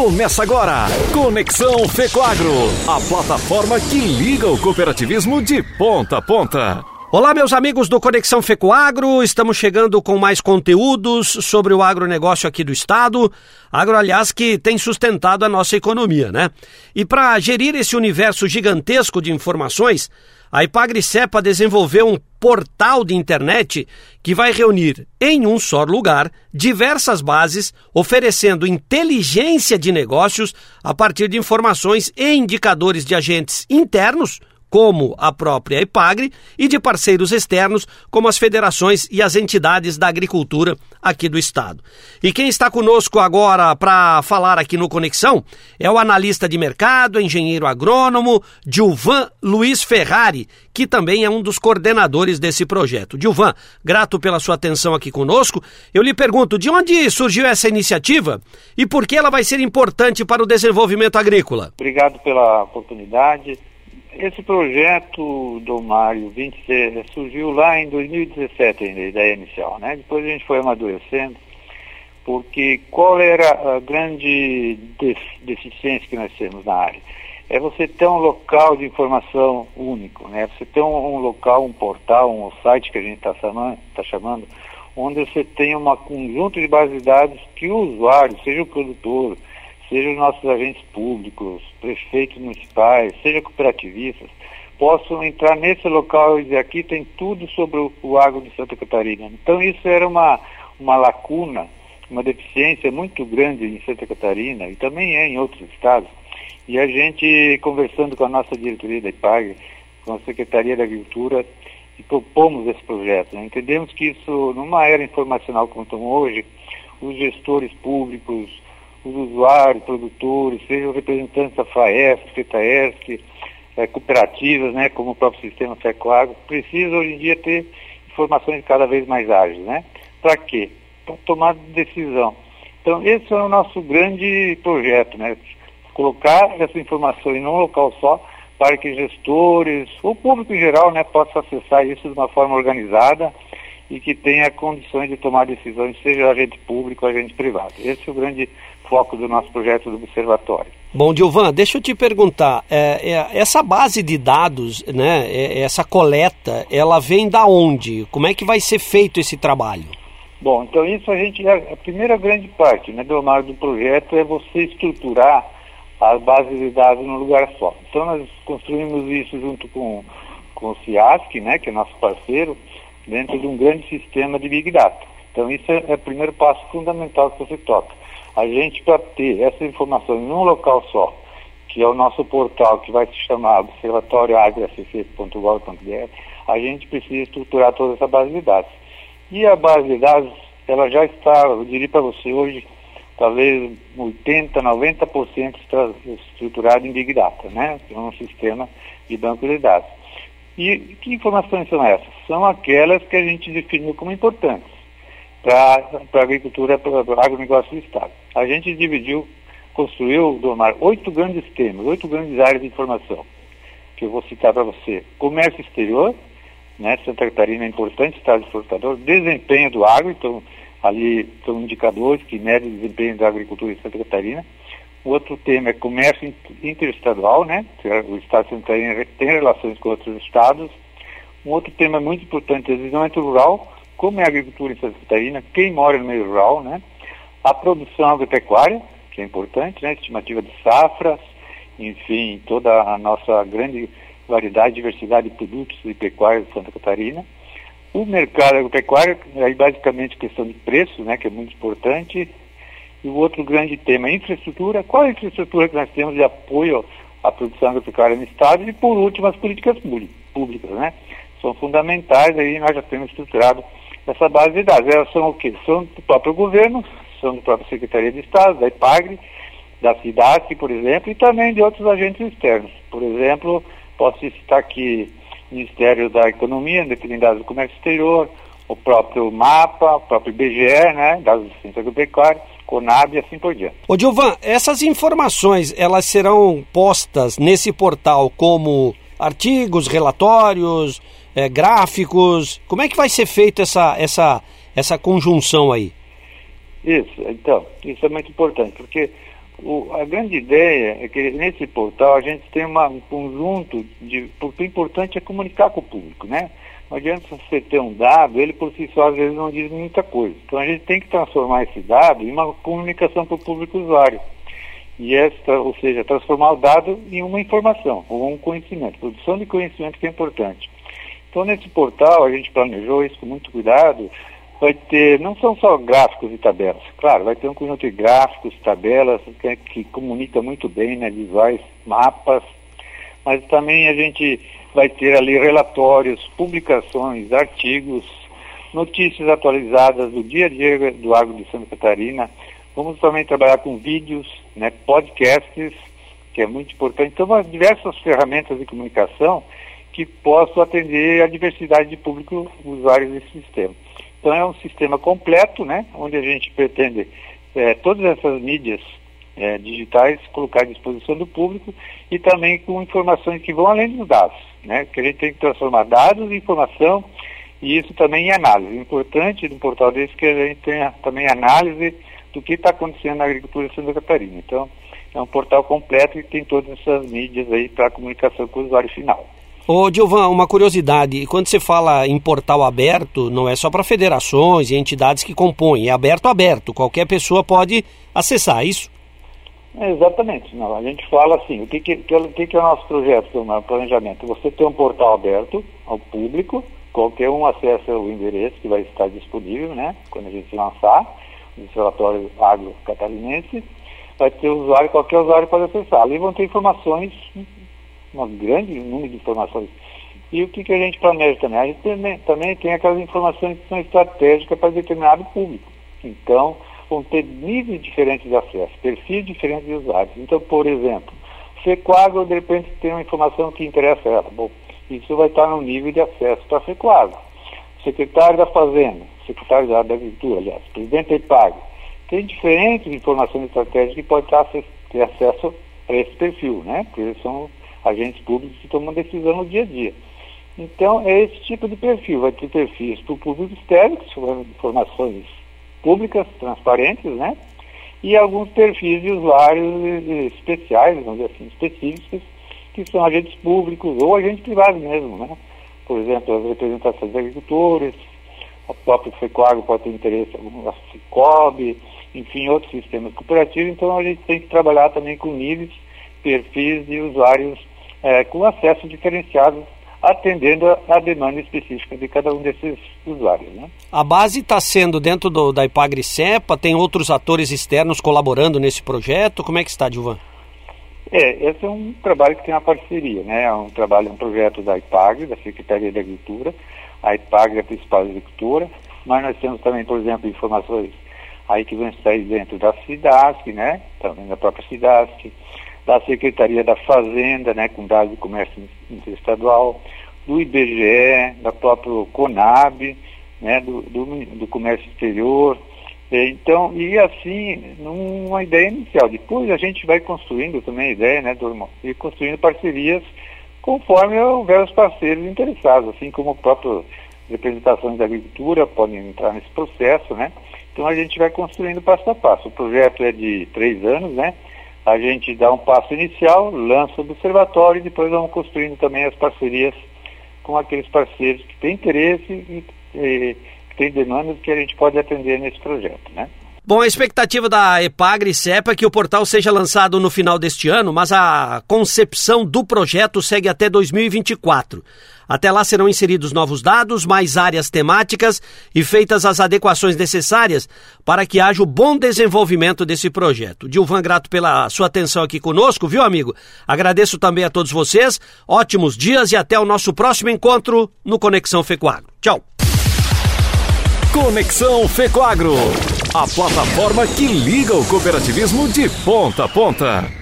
Começa agora, Conexão Fecoagro, a plataforma que liga o cooperativismo de ponta a ponta. Olá, meus amigos do Conexão Fecoagro, estamos chegando com mais conteúdos sobre o agronegócio aqui do estado. Agro, aliás, que tem sustentado a nossa economia, né? E para gerir esse universo gigantesco de informações, a Ipagri-Cepa desenvolveu um portal de internet que vai reunir em um só lugar diversas bases, oferecendo inteligência de negócios a partir de informações e indicadores de agentes internos como a própria IPAGRE, e de parceiros externos, como as federações e as entidades da agricultura aqui do estado. E quem está conosco agora para falar aqui no Conexão é o analista de mercado, engenheiro agrônomo, Gilvan Luiz Ferrari, que também é um dos coordenadores desse projeto. Gilvan, grato pela sua atenção aqui conosco. Eu lhe pergunto, de onde surgiu essa iniciativa e por que ela vai ser importante para o desenvolvimento agrícola? Obrigado pela oportunidade. Esse projeto do Mário 26 surgiu lá em 2017, ainda, a ideia inicial, né? Depois a gente foi amadurecendo, porque qual era a grande deficiência que nós temos na área? É você ter um local de informação único, né? Você ter um, um local, um portal, um site que a gente está chamando, tá chamando, onde você tem um conjunto de bases de dados que o usuário, seja o produtor, seja os nossos agentes públicos, prefeitos municipais, seja cooperativistas, possam entrar nesse local e dizer aqui tem tudo sobre o, o agro de Santa Catarina. Então isso era uma, uma lacuna, uma deficiência muito grande em Santa Catarina e também é em outros estados. E a gente, conversando com a nossa diretoria da IPAG, com a Secretaria da Agricultura, propomos esse projeto. Né? Entendemos que isso, numa era informacional como estamos hoje, os gestores públicos, os usuários, produtores, sejam representantes da FAESC, FETAESC, é, cooperativas, né, como o próprio sistema FECOAGro, precisam hoje em dia ter informações cada vez mais ágeis, né? Para quê? Para tomar decisão. Então, esse é o nosso grande projeto, né? Colocar essa informação em um local só para que gestores, o público em geral, né, possa acessar isso de uma forma organizada e que tenha condições de tomar decisões, seja agente público ou agente privado. Esse é o grande foco do nosso projeto do Observatório. Bom, Dilvan, deixa eu te perguntar, é, é, essa base de dados, né, é, essa coleta, ela vem da onde? Como é que vai ser feito esse trabalho? Bom, então isso a gente, a primeira grande parte né, do, do projeto é você estruturar as bases de dados num lugar só. Então nós construímos isso junto com, com o CIASC, né, que é nosso parceiro, dentro de um grande sistema de Big Data. Então isso é, é o primeiro passo fundamental que você toca. A gente, para ter essa informação em um local só, que é o nosso portal, que vai se chamar observatórioagracc.gov.br, a gente precisa estruturar toda essa base de dados. E a base de dados, ela já está, eu diria para você hoje, talvez 80%, 90% estruturada em Big Data, né? É um sistema de banco de dados. E que informações são essas? São aquelas que a gente definiu como importantes para a agricultura, para o agronegócio do Estado. A gente dividiu, construiu, Domar, oito grandes temas, oito grandes áreas de informação, que eu vou citar para você. Comércio exterior, né, Santa Catarina é importante, Estado exportador, desempenho do agro, então ali são indicadores que medem o desempenho da agricultura em Santa Catarina. O outro tema é comércio interestadual, né? O Estado de Santa Catarina tem relações com outros estados. Um outro tema muito importante é desenvolvimento rural, como é a agricultura em Santa Catarina, quem mora no meio rural, né? A produção agropecuária, que é importante, né? Estimativa de safras, enfim, toda a nossa grande variedade, diversidade de produtos e pecuária de Santa Catarina. O mercado agropecuário, aí basicamente questão de preço, né, que é muito importante. E o outro grande tema é infraestrutura. Qual a infraestrutura que nós temos de apoio à produção agropecuária no Estado? E, por último, as políticas públicas, né? São fundamentais, aí nós já temos estruturado essa base de dados. Elas são o quê? São do próprio governo, são da própria Secretaria de Estado, da IPAGRE, da CIDAC, por exemplo, e também de outros agentes externos. Por exemplo, posso citar aqui o Ministério da Economia, Independente do Comércio Exterior, o próprio MAPA, o próprio IBGE, né, dados de ciência agropecuária, Conab e assim por diante. Ô Gilvan, essas informações, elas serão postas nesse portal como artigos, relatórios, é, gráficos? Como é que vai ser feita essa, essa, essa conjunção aí? Isso, então, isso é muito importante, porque o, a grande ideia é que nesse portal a gente tem uma, um conjunto de. Porque o importante é comunicar com o público, né? Não adianta você ter um dado, ele por si só às vezes não diz muita coisa. Então a gente tem que transformar esse dado em uma comunicação para o público usuário. E esta, ou seja, transformar o dado em uma informação, ou um conhecimento. Produção de conhecimento que é importante. Então nesse portal a gente planejou isso com muito cuidado, vai ter, não são só gráficos e tabelas, claro, vai ter um conjunto de gráficos, tabelas, que, que comunica muito bem, né, visuais, mapas, mas também a gente vai ter ali relatórios, publicações, artigos, notícias atualizadas do dia a dia do agro de Santa Catarina. Vamos também trabalhar com vídeos, né, podcasts, que é muito importante. Então, diversas ferramentas de comunicação que possam atender a diversidade de público usuários desse sistema. Então é um sistema completo, né, onde a gente pretende é, todas essas mídias é, digitais colocar à disposição do público e também com informações que vão além dos dados, né, que a gente tem que transformar dados em informação e isso também em análise. O importante do portal desse é que a gente tenha também análise do que está acontecendo na agricultura de Santa Catarina. Então, é um portal completo que tem todas essas mídias aí para comunicação com o usuário final. Ô, Dilvan, uma curiosidade, quando você fala em portal aberto, não é só para federações e entidades que compõem, é aberto aberto, qualquer pessoa pode acessar isso? É, exatamente, não, a gente fala assim, o que, que, que, que é o nosso projeto, o planejamento? Você tem um portal aberto ao público, qualquer um acessa o endereço que vai estar disponível, né, quando a gente lançar, o Observatório Agro Catarinense, vai ter usuário, qualquer usuário pode acessar. Ali vão ter informações um grande número de informações. E o que, que a gente planeja também? A gente também, também tem aquelas informações que são estratégicas para determinado público. Então, vão ter níveis diferentes de acesso, perfis diferentes de usuários. Então, por exemplo, Fecoagro, de repente, tem uma informação que interessa a ela. Bom, isso vai estar no nível de acesso para Fecoagro. Secretário da Fazenda, secretário da Agricultura, aliás, presidente da IPAG, tem diferentes informações estratégicas que pode ter acesso a esse perfil, né? Porque eles são agentes públicos que tomam decisão no dia a dia. Então, é esse tipo de perfil. Vai ter perfis para o público externo, que são informações públicas, transparentes, né? E alguns perfis de usuários especiais, vamos dizer assim, específicos, que são agentes públicos ou agentes privados mesmo, né? Por exemplo, as representações de agricultores, o próprio FECOAGO pode ter interesse, a FICOB, enfim, outros sistemas cooperativos. Então, a gente tem que trabalhar também com níveis, perfis de usuários é, com acesso diferenciado, atendendo a, demanda específica de cada um desses usuários. Né? A base está sendo dentro do, da Ipagri-Cepa, tem outros atores externos colaborando nesse projeto, como é que está, Dilvan? É, esse é um trabalho que tem uma parceria, né? É um trabalho, um projeto da IPAG, da Secretaria de Agricultura. A IPAG é a principal agricultura, mas nós temos também, por exemplo, informações aí que vão sair dentro da SIDASC, né? Também da própria SIDASC, da Secretaria da Fazenda, né, com dados de comércio interestadual, do IBGE, da própria CONAB, né, do, do, do comércio exterior. Então, e assim, numa ideia inicial. Depois a gente vai construindo também a ideia, né, do, e construindo parcerias conforme houver os parceiros interessados, assim como próprias representações da agricultura podem entrar nesse processo, né? Então a gente vai construindo passo a passo. O projeto é de três anos, né? A gente dá um passo inicial, lança o observatório e depois vamos construindo também as parcerias com aqueles parceiros que têm interesse e, e que têm demandas que a gente pode atender nesse projeto, né? Bom, a expectativa da Epagre CEPA é que o portal seja lançado no final deste ano, mas a concepção do projeto segue até 2024. Até lá serão inseridos novos dados, mais áreas temáticas e feitas as adequações necessárias para que haja o bom desenvolvimento desse projeto. Dilvan, grato pela sua atenção aqui conosco, viu, amigo? Agradeço também a todos vocês. Ótimos dias e até o nosso próximo encontro no Conexão Fecoagro. Tchau. Conexão Fecoagro, a plataforma que liga o cooperativismo de ponta a ponta.